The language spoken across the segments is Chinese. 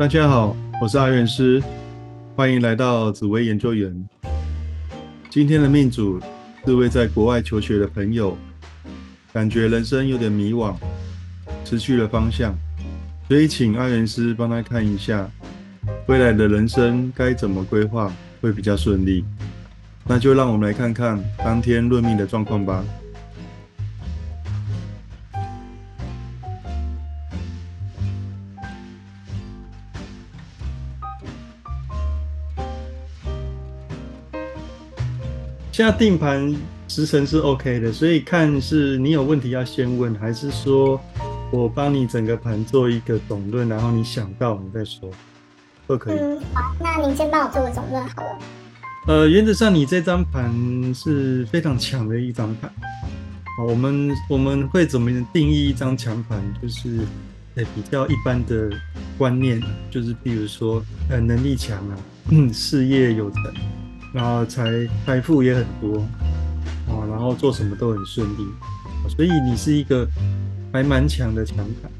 大家好，我是阿元师，欢迎来到紫薇研究员。今天的命主是位在国外求学的朋友，感觉人生有点迷惘，失去了方向，所以请阿元师帮他看一下，未来的人生该怎么规划会比较顺利。那就让我们来看看当天论命的状况吧。现在定盘时辰是 OK 的，所以看是你有问题要先问，还是说我帮你整个盘做一个总论，然后你想到你再说，都可以。嗯，好，那您先帮我做个总论好了。呃，原则上你这张盘是非常强的一张盘。好，我们我们会怎么定义一张强盘？就是呃比较一般的观念，就是比如说呃能力强啊，嗯，事业有成。然后财财富也很多，啊，然后做什么都很顺利，所以你是一个还蛮强的强盘。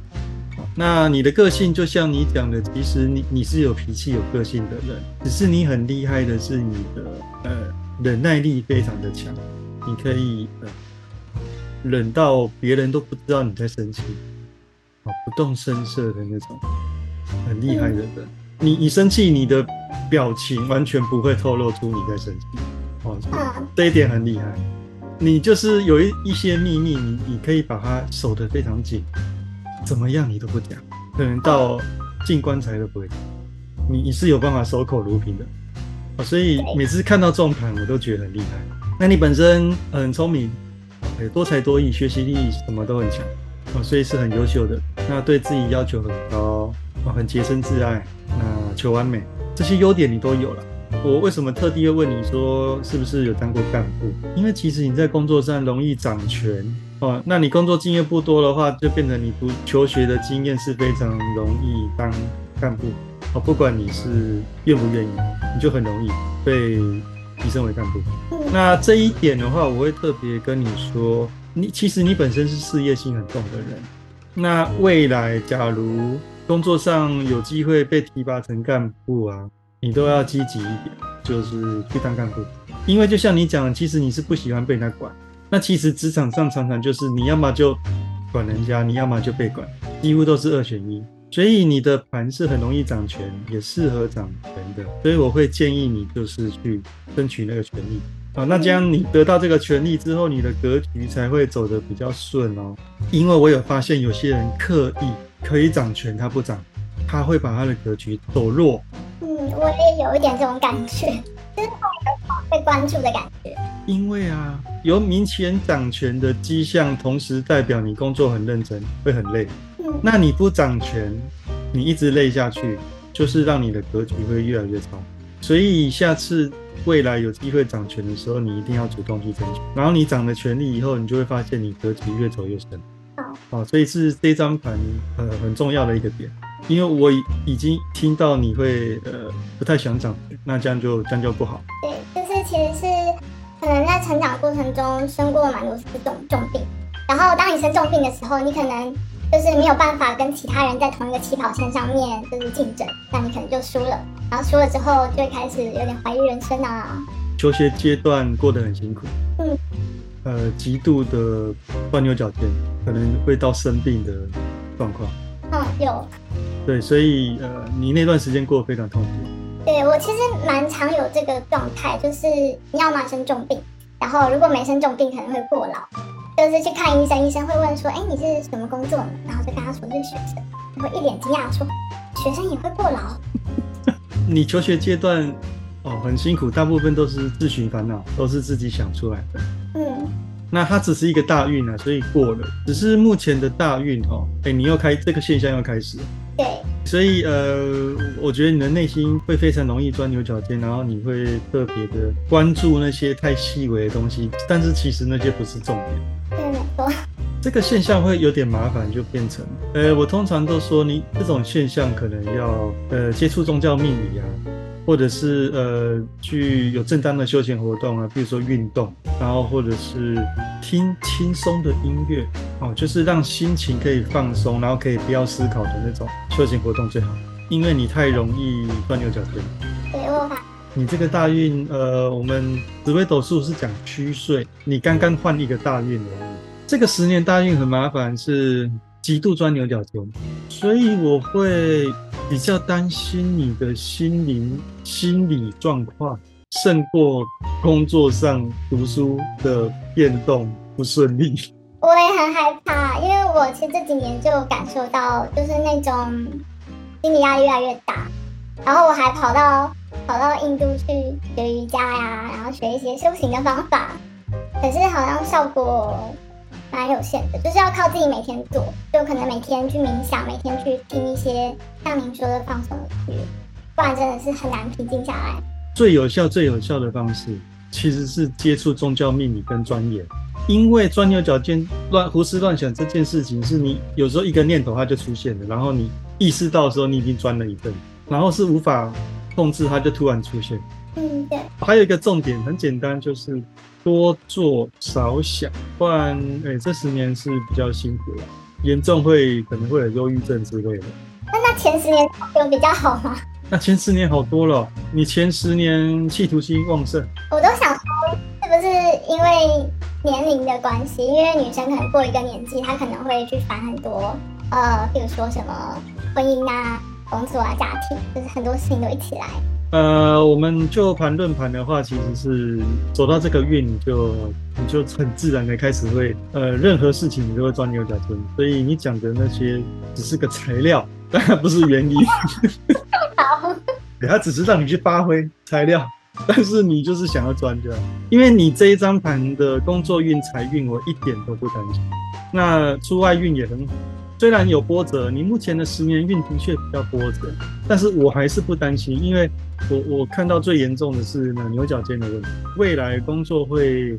那你的个性就像你讲的，其实你你是有脾气、有个性的人，只是你很厉害的是你的呃忍耐力非常的强，你可以呃忍到别人都不知道你在生气，啊，不动声色的那种很厉害的人。你你生气，你的表情完全不会透露出你在生气，哦，这一点很厉害。你就是有一一些秘密，你你可以把它守得非常紧，怎么样你都不讲，可能到进棺材都不会讲。你你是有办法守口如瓶的，哦，所以每次看到这种盘，我都觉得很厉害。那你本身很聪明，多才多艺，学习力什么都很强，哦，所以是很优秀的。那对自己要求很高，哦，很洁身自爱。那求完美，这些优点你都有了。我为什么特地要问你说是不是有当过干部？因为其实你在工作上容易掌权哦。那你工作经验不多的话，就变成你读求学的经验是非常容易当干部哦。不管你是愿不愿意，你就很容易被提升为干部。那这一点的话，我会特别跟你说，你其实你本身是事业心很重的人。那未来假如工作上有机会被提拔成干部啊，你都要积极一点，就是去当干部。因为就像你讲，其实你是不喜欢被人家管。那其实职场上常常就是你要么就管人家，你要么就被管，几乎都是二选一。所以你的盘是很容易掌权，也适合掌权的。所以我会建议你就是去争取那个权利啊。那这样你得到这个权利之后，你的格局才会走得比较顺哦。因为我有发现有些人刻意。可以掌权，他不掌，他会把他的格局走弱。嗯，我也有一点这种感觉，就是被关注的感觉。因为啊，有明显掌权的迹象，同时代表你工作很认真，会很累。嗯，那你不掌权，你一直累下去，就是让你的格局会越来越差。所以下次未来有机会掌权的时候，你一定要主动去争取。然后你掌了权力以后，你就会发现你格局越走越深。好，所以是这张盘呃很重要的一个点，因为我已经听到你会呃不太想长，那这样就这样就不好。对，就是其实是可能在成长过程中生过蛮多次重重病，然后当你生重病的时候，你可能就是没有办法跟其他人在同一个起跑线上面就是竞争，那你可能就输了，然后输了之后就会开始有点怀疑人生啊。求学阶段过得很辛苦。嗯。呃，极度的钻牛角尖，可能会到生病的状况。嗯，有。对，所以呃，你那段时间过得非常痛苦。对我其实蛮常有这个状态，就是要么生重病，然后如果没生重病，可能会过劳，就是去看医生，医生会问说，哎，你是什么工作呢？然后就跟他说是学生，会一脸惊讶说，学生也会过劳？你求学阶段哦，很辛苦，大部分都是自寻烦恼，都是自己想出来的。嗯，那它只是一个大运啊，所以过了。只是目前的大运哦，哎，你又开这个现象又开始。对。所以呃，我觉得你的内心会非常容易钻牛角尖，然后你会特别的关注那些太细微的东西，但是其实那些不是重点。这个现象会有点麻烦，就变成呃，我通常都说你这种现象可能要呃接触宗教命理啊。或者是呃，去有正当的休闲活动啊，比如说运动，然后或者是听轻松的音乐，哦，就是让心情可以放松，然后可以不要思考的那种休闲活动最好。因为你太容易钻牛角尖。对，我你这个大运，呃，我们紫微斗数是讲虚岁，你刚刚换一个大运。这个十年大运很麻烦，是极度钻牛角尖，所以我会比较担心你的心灵、心理状况，胜过工作上、读书的变动不顺利。我也很害怕，因为我其实这几年就感受到，就是那种心理压力越来越大。然后我还跑到跑到印度去学瑜伽呀，然后学一些修行的方法，可是好像效果蛮有限的，就是要靠自己每天做，就可能每天去冥想，每天去听一些像您说的放松的音乐，不然真的是很难平静下来。最有效、最有效的方式，其实是接触宗教命理跟钻研。因为钻牛角尖、乱胡思乱想这件事情，是你有时候一个念头它就出现了，然后你意识到的时候，你已经钻了一阵，然后是无法控制，它就突然出现。嗯，对，还有一个重点很简单，就是多做少想，不然，哎、这十年是比较辛苦了，严重会可能会有忧郁症之类的。那那前十年有比较好吗？那前十年好多了，你前十年企图心旺盛，我都想说，是不是因为年龄的关系？因为女生可能过一个年纪，她可能会去烦很多，呃，比如说什么婚姻啊、工作啊、家庭，就是很多事情都一起来。呃，我们就盘论盘的话，其实是走到这个运，你就你就很自然的开始会，呃，任何事情你都会钻牛角尖，所以你讲的那些只是个材料，当然不是原因，好，对它只是让你去发挥材料，但是你就是想要钻就好，因为你这一张盘的工作运、财运，我一点都不担心。那出外运也很好，虽然有波折，你目前的十年运的确比较波折，但是我还是不担心，因为我我看到最严重的是呢牛角尖的问题，未来工作会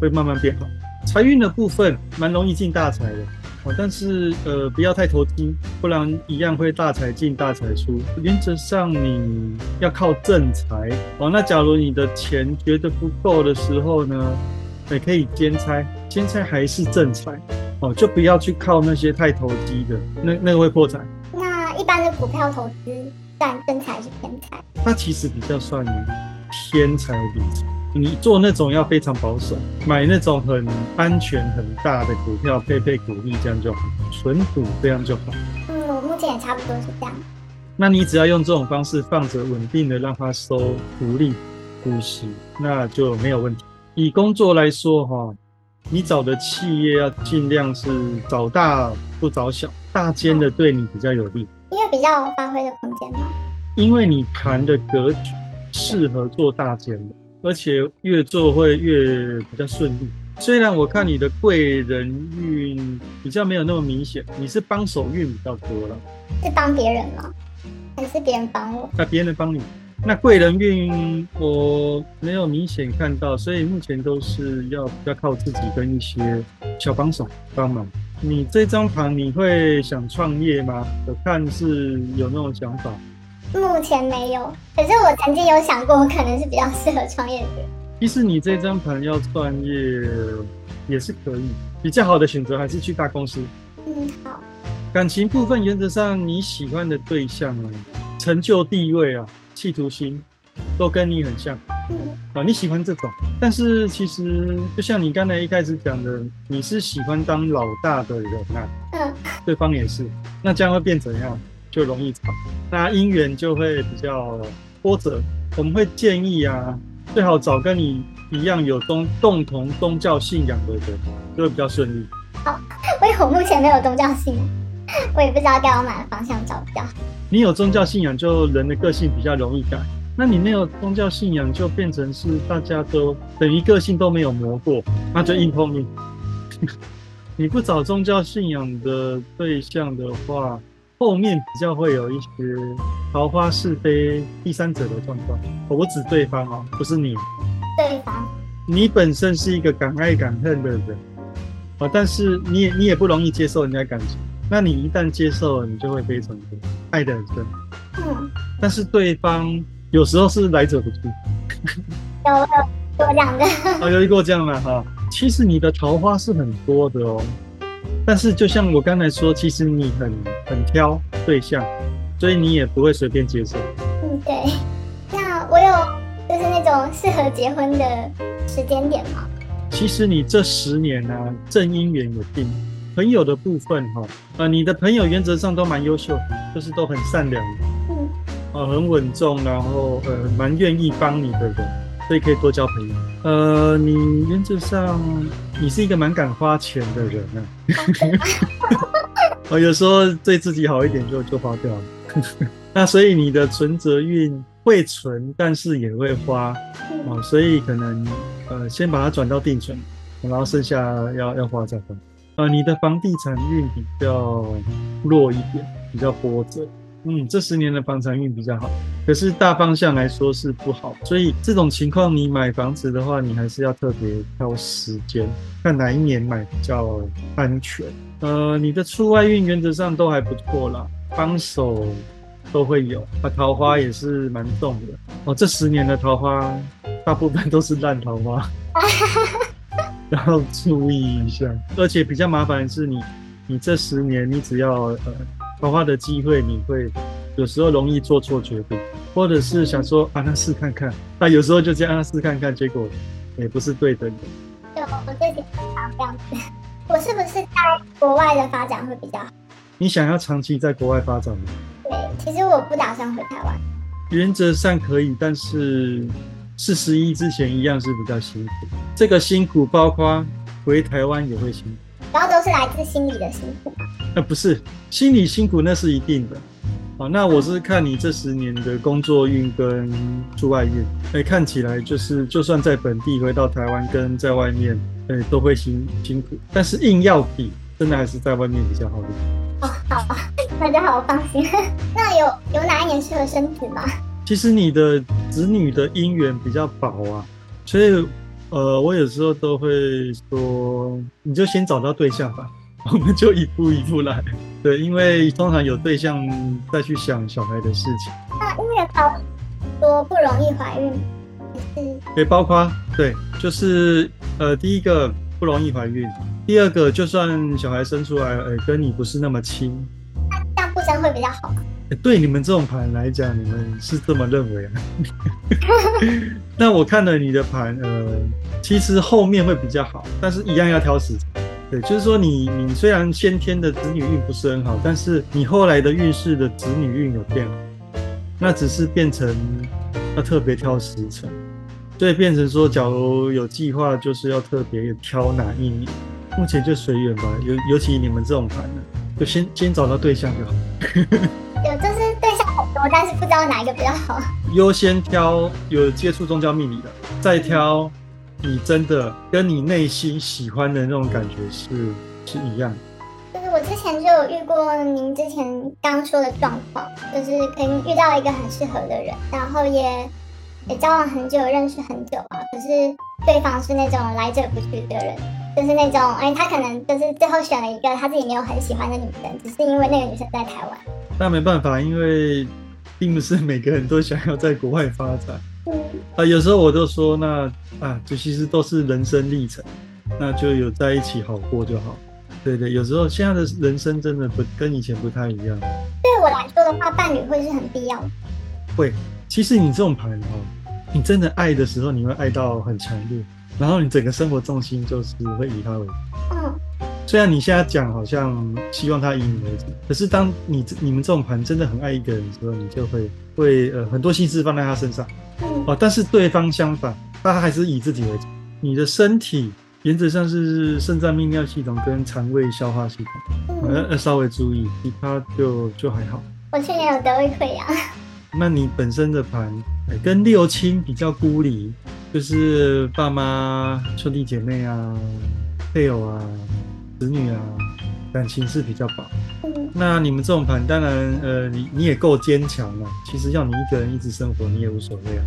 会慢慢变好。财运的部分蛮容易进大财的，哦，但是呃不要太投机，不然一样会大财进大财出。原则上你要靠正财哦，那假如你的钱觉得不够的时候呢，也可以兼差，兼差还是正财哦，就不要去靠那些太投机的，那那个会破产。那一般的股票投资算正财还是偏财？它其实比较算偏财理财。你做那种要非常保守，买那种很安全很大的股票，配配股利这样就好，纯股这样就好。嗯，我目前也差不多是这样。那你只要用这种方式放着，稳定的让它收股利、股息，那就没有问题。以工作来说，哈，你找的企业要尽量是找大不找小，大间的对你比较有利，因为比较有发挥的空间嘛。因为你盘的格局适合做大间的，而且越做会越比较顺利。虽然我看你的贵人运比较没有那么明显，你是帮手运比较多了。是帮别人吗？还是别人帮我？那别人帮你。那贵人运我没有明显看到，所以目前都是要比较靠自己跟一些小帮手帮忙。你这张盘你会想创业吗？我看是有那种想法。目前没有，可是我曾经有想过，我可能是比较适合创业的人。其实你这张盘要创业也是可以，比较好的选择还是去大公司。嗯，好，感情部分原则上你喜欢的对象啊，成就地位啊，企图心都跟你很像。嗯，啊，你喜欢这种，但是其实就像你刚才一开始讲的，你是喜欢当老大的人啊，嗯，对方也是，那这样会变怎样？就容易吵，那姻缘就会比较波折。我们会建议啊，最好找跟你一样有宗共同宗教信仰的人，就会比较顺利。因为我目前没有宗教信仰，我也不知道该往哪个方向找比较好。你有宗教信仰，就人的个性比较容易改。那你没有宗教信仰，就变成是大家都等于个性都没有磨过，那就硬碰硬。你不找宗教信仰的对象的话，后面比较会有一些桃花是非第三者的状况。我指对方哦，不是你。对方，你本身是一个敢爱敢恨的人啊，但是你也你也不容易接受人家感情。那你一旦接受了，你就会非常的爱的很深。嗯，但是对方有时候是来者不拒。有有有这样的，哦，有遇过这样的哈。其实你的桃花是很多的哦，但是就像我刚才说，其实你很很挑对象，所以你也不会随便接受。嗯，对。那我有就是那种适合结婚的时间点吗？其实你这十年呢、正姻缘有定。朋友的部分哈，呃，你的朋友原则上都蛮优秀，就是都很善良，嗯，呃，很稳重，然后呃，蛮愿意帮你的人，所以可以多交朋友。呃，你原则上你是一个蛮敢花钱的人啊，呃，有时候对自己好一点就就花掉了。那所以你的存折运会存，但是也会花，哦，所以可能呃先把它转到定存，然后剩下要要花再花。呃，你的房地产运比较弱一点，比较波折。嗯，这十年的房产运比较好，可是大方向来说是不好。所以这种情况，你买房子的话，你还是要特别挑时间，看哪一年买比较安全。呃，你的出外运原则上都还不错啦，帮手都会有，啊，桃花也是蛮重的。哦，这十年的桃花大部分都是烂桃花。然后注意一下，而且比较麻烦的是你，你这十年你只要呃桃花的机会，你会有时候容易做错决定，或者是想说啊那试看看，那有时候就这样试看看，结果也不是对的。就我最近常这样子，我是不是在国外的发展会比较好？你想要长期在国外发展吗？对，其实我不打算回台湾。原则上可以，但是。四十一之前一样是比较辛苦，这个辛苦包括回台湾也会辛苦，然后都是来自心理的辛苦。呃，不是，心理辛苦那是一定的。好，那我是看你这十年的工作运跟出外运，哎，看起来就是就算在本地回到台湾跟在外面，哎，都会辛辛苦。但是硬要比，真的还是在外面比较好一点。哦，好，大家好，我放心。那有有哪一年适合生子吗？其实你的子女的姻缘比较薄啊，所以呃，我有时候都会说，你就先找到对象吧，我们就一步一步来。对，因为通常有对象再去想小孩的事情。那因为包说不容易怀孕，是？对，包括对，就是呃，第一个不容易怀孕，第二个就算小孩生出来，呃，跟你不是那么亲，那这样不生会比较好。对你们这种盘来讲，你们是这么认为啊？那我看了你的盘，呃，其实后面会比较好，但是一样要挑时辰。对，就是说你你虽然先天的子女运不是很好，但是你后来的运势的子女运有变，那只是变成要特别挑时辰，所以变成说，假如有计划，就是要特别挑哪一年。目前就随缘吧，尤尤其你们这种盘呢，就先先找到对象就好。但是不知道哪一个比较好。优先挑有接触宗教命理的，再挑你真的跟你内心喜欢的那种感觉是是一样。就是我之前就有遇过您之前刚说的状况，就是可能遇到一个很适合的人，然后也也交往很久，认识很久啊，可是对方是那种来者不拒的人，就是那种哎，他可能就是最后选了一个他自己没有很喜欢的女生，只是因为那个女生在台湾。那没办法，因为并不是每个人都想要在国外发展。嗯。啊，有时候我都说，那啊，这其实都是人生历程，那就有在一起好过就好。对对，有时候现在的人生真的不跟以前不太一样。对我来说的话，伴侣会是很必要的。会，其实你这种牌哦，你真的爱的时候，你会爱到很强烈，然后你整个生活重心就是会以他为。嗯。虽然你现在讲好像希望他以你为主，可是当你你们这种盘真的很爱一个人的时候，你就会会呃很多心思放在他身上，哦，但是对方相反，他还是以自己为主。你的身体原则上是肾脏泌尿系统跟肠胃消化系统，呃呃稍微注意，其他就就还好。我去年有得胃溃疡。那你本身的盘跟六亲比较孤立，就是爸妈、兄弟姐妹啊、配偶啊。子女啊，感情是比较薄。那你们这种盘，当然，呃，你你也够坚强了。其实要你一个人一直生活，你也无所谓啊。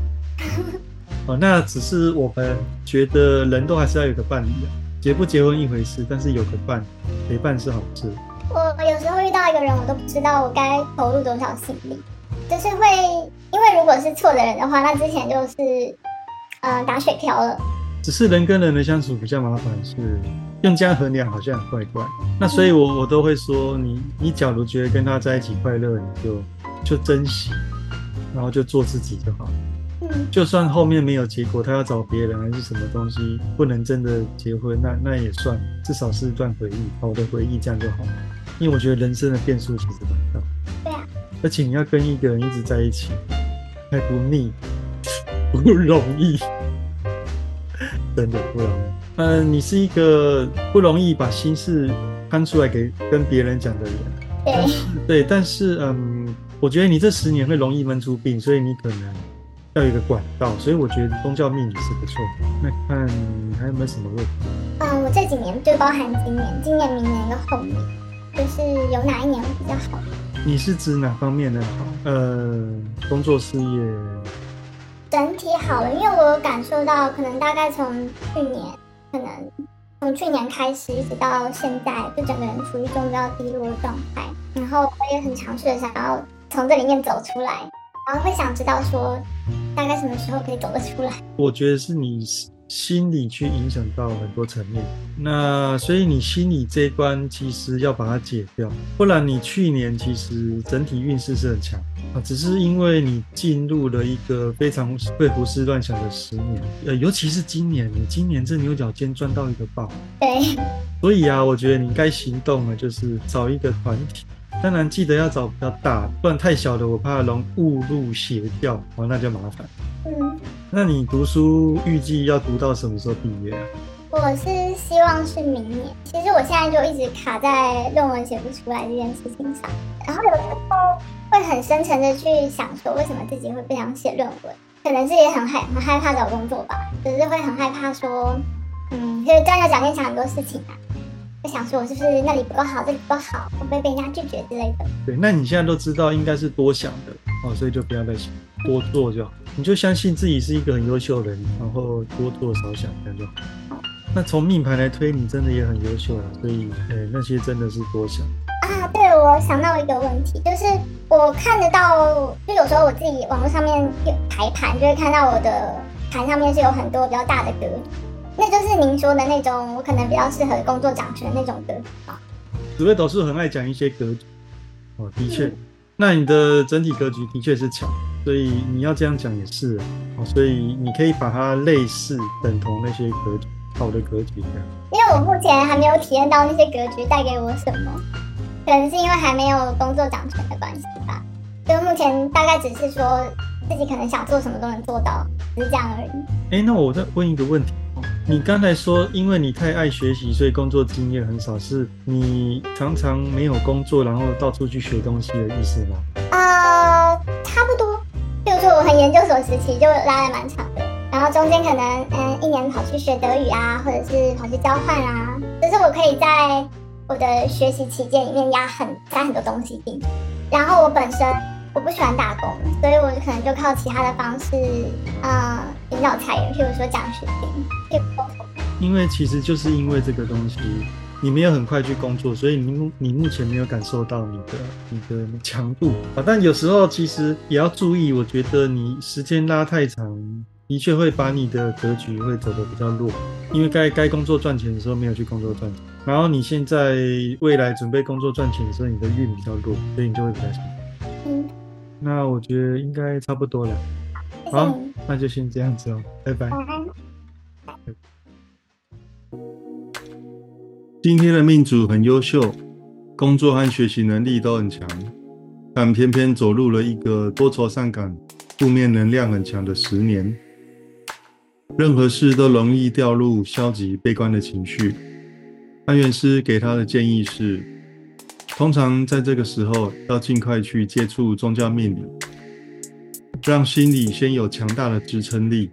哦，那只是我们觉得人都还是要有个伴侣啊。结不结婚一回事，但是有个伴陪伴是好事。我有时候遇到一个人，我都不知道我该投入多少心力，就是会因为如果是错的人的话，那之前就是呃打水漂了。只是人跟人的相处比较麻烦，是用这样衡量好像很怪怪。那所以我我都会说，你你假如觉得跟他在一起快乐，你就就珍惜，然后就做自己就好。嗯，就算后面没有结果，他要找别人还是什么东西，不能真的结婚，那那也算，至少是一段回忆，好的回忆，这样就好。因为我觉得人生的变数其实蛮大，对啊，而且你要跟一个人一直在一起，还不腻，不容易，真的不容易。嗯、你是一个不容易把心事摊出来给跟别人讲的人，对，对，但是嗯，我觉得你这十年会容易闷出病，所以你可能要有一个管道，所以我觉得宗教命理是不错的。那看还有没有什么问题？嗯，我这几年就包含今年、今年、明年跟后年，就是有哪一年会比较好？你是指哪方面的好？呃，工作事业，整体好了，因为我有感受到，可能大概从去年，可能从去年开始一直到现在，就整个人处于一种比较低落的状态。然后我也很尝试的想要从这里面走出来，然后会想知道说，大概什么时候可以走得出来。我觉得是你心理去影响到很多层面。那所以你心理这一关其实要把它解掉，不然你去年其实整体运势是很强啊，只是因为你进入了一个非常会胡思乱想的十年，呃，尤其是今年，你今年这牛角尖赚到一个爆，对，所以啊，我觉得你该行动了，就是找一个团体。当然记得要找比较大，不然太小的我怕容误入邪教，哦，那就麻烦。嗯，那你读书预计要读到什么时候毕业啊？我是希望是明年。其实我现在就一直卡在论文写不出来这件事情上，然后有时候会很深沉的去想说，为什么自己会不想写论文？可能是也很害很害怕找工作吧，只是会很害怕说，嗯，就是钻牛角尖想很多事情啊，会想说我是不是那里不够好，这里不够好，会不会被人家拒绝之类的。对，那你现在都知道应该是多想的哦，所以就不要再想，多做就好。你就相信自己是一个很优秀的人，然后多做少想，这样就好。那从命盘来推，你真的也很优秀了，所以呃那些真的是多想。啊，对，我想到一个问题，就是我看得到，就有时候我自己网络上面有排盘，就会看到我的盘上面是有很多比较大的格局，那就是您说的那种，我可能比较适合工作掌权的那种格局吧。紫薇斗数很爱讲一些格局，哦，的确，那你的整体格局的确是强，所以你要这样讲也是啊哦，所以你可以把它类似等同那些格局，好的格局这样。因为我目前还没有体验到那些格局带给我什么，可能是因为还没有工作掌权的关系吧。就目前大概只是说自己可能想做什么都能做到，只是这样而已。哎，那我再问一个问题哦，你刚才说因为你太爱学习，所以工作经验很少，是你常常没有工作，然后到处去学东西的意思吗？呃，差不多。比如说我很研究所时期就拉的蛮长的，然后中间可能嗯一年跑去学德语啊，或者是跑去交换啊，就是我可以在我的学习期间里面压很加很多东西进。然后我本身我不喜欢打工，所以我可能就靠其他的方式，嗯，引导裁员，譬如说奖学金，因为其实就是因为这个东西，你没有很快去工作，所以你目你目前没有感受到你的你的强度啊。但有时候其实也要注意，我觉得你时间拉太长，的确会把你的格局会走得比较弱，因为该该工作赚钱的时候没有去工作赚钱，然后你现在未来准备工作赚钱的时候，你的运比较弱，所以你就会比较辛苦。嗯，那我觉得应该差不多了，好，那就先这样子哦，拜拜。今天的命主很优秀，工作和学习能力都很强，但偏偏走入了一个多愁善感、负面能量很强的十年，任何事都容易掉入消极悲观的情绪。安元师给他的建议是，通常在这个时候要尽快去接触宗教命理，让心里先有强大的支撑力，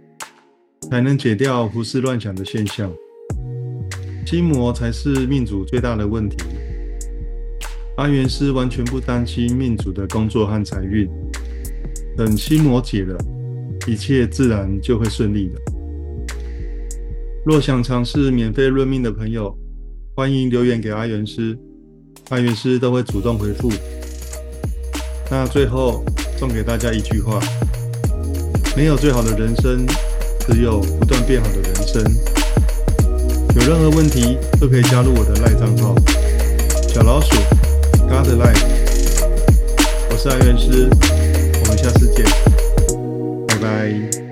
才能解掉胡思乱想的现象。心魔才是命主最大的问题。阿元师完全不担心命主的工作和财运，等心魔解了，一切自然就会顺利的。若想尝试免费论命的朋友，欢迎留言给阿元师，阿元师都会主动回复。那最后送给大家一句话：没有最好的人生，只有不断变好的人生。有任何问题都可以加入我的赖账号小老鼠 God Life。我是爱元师，我们下次见，拜拜。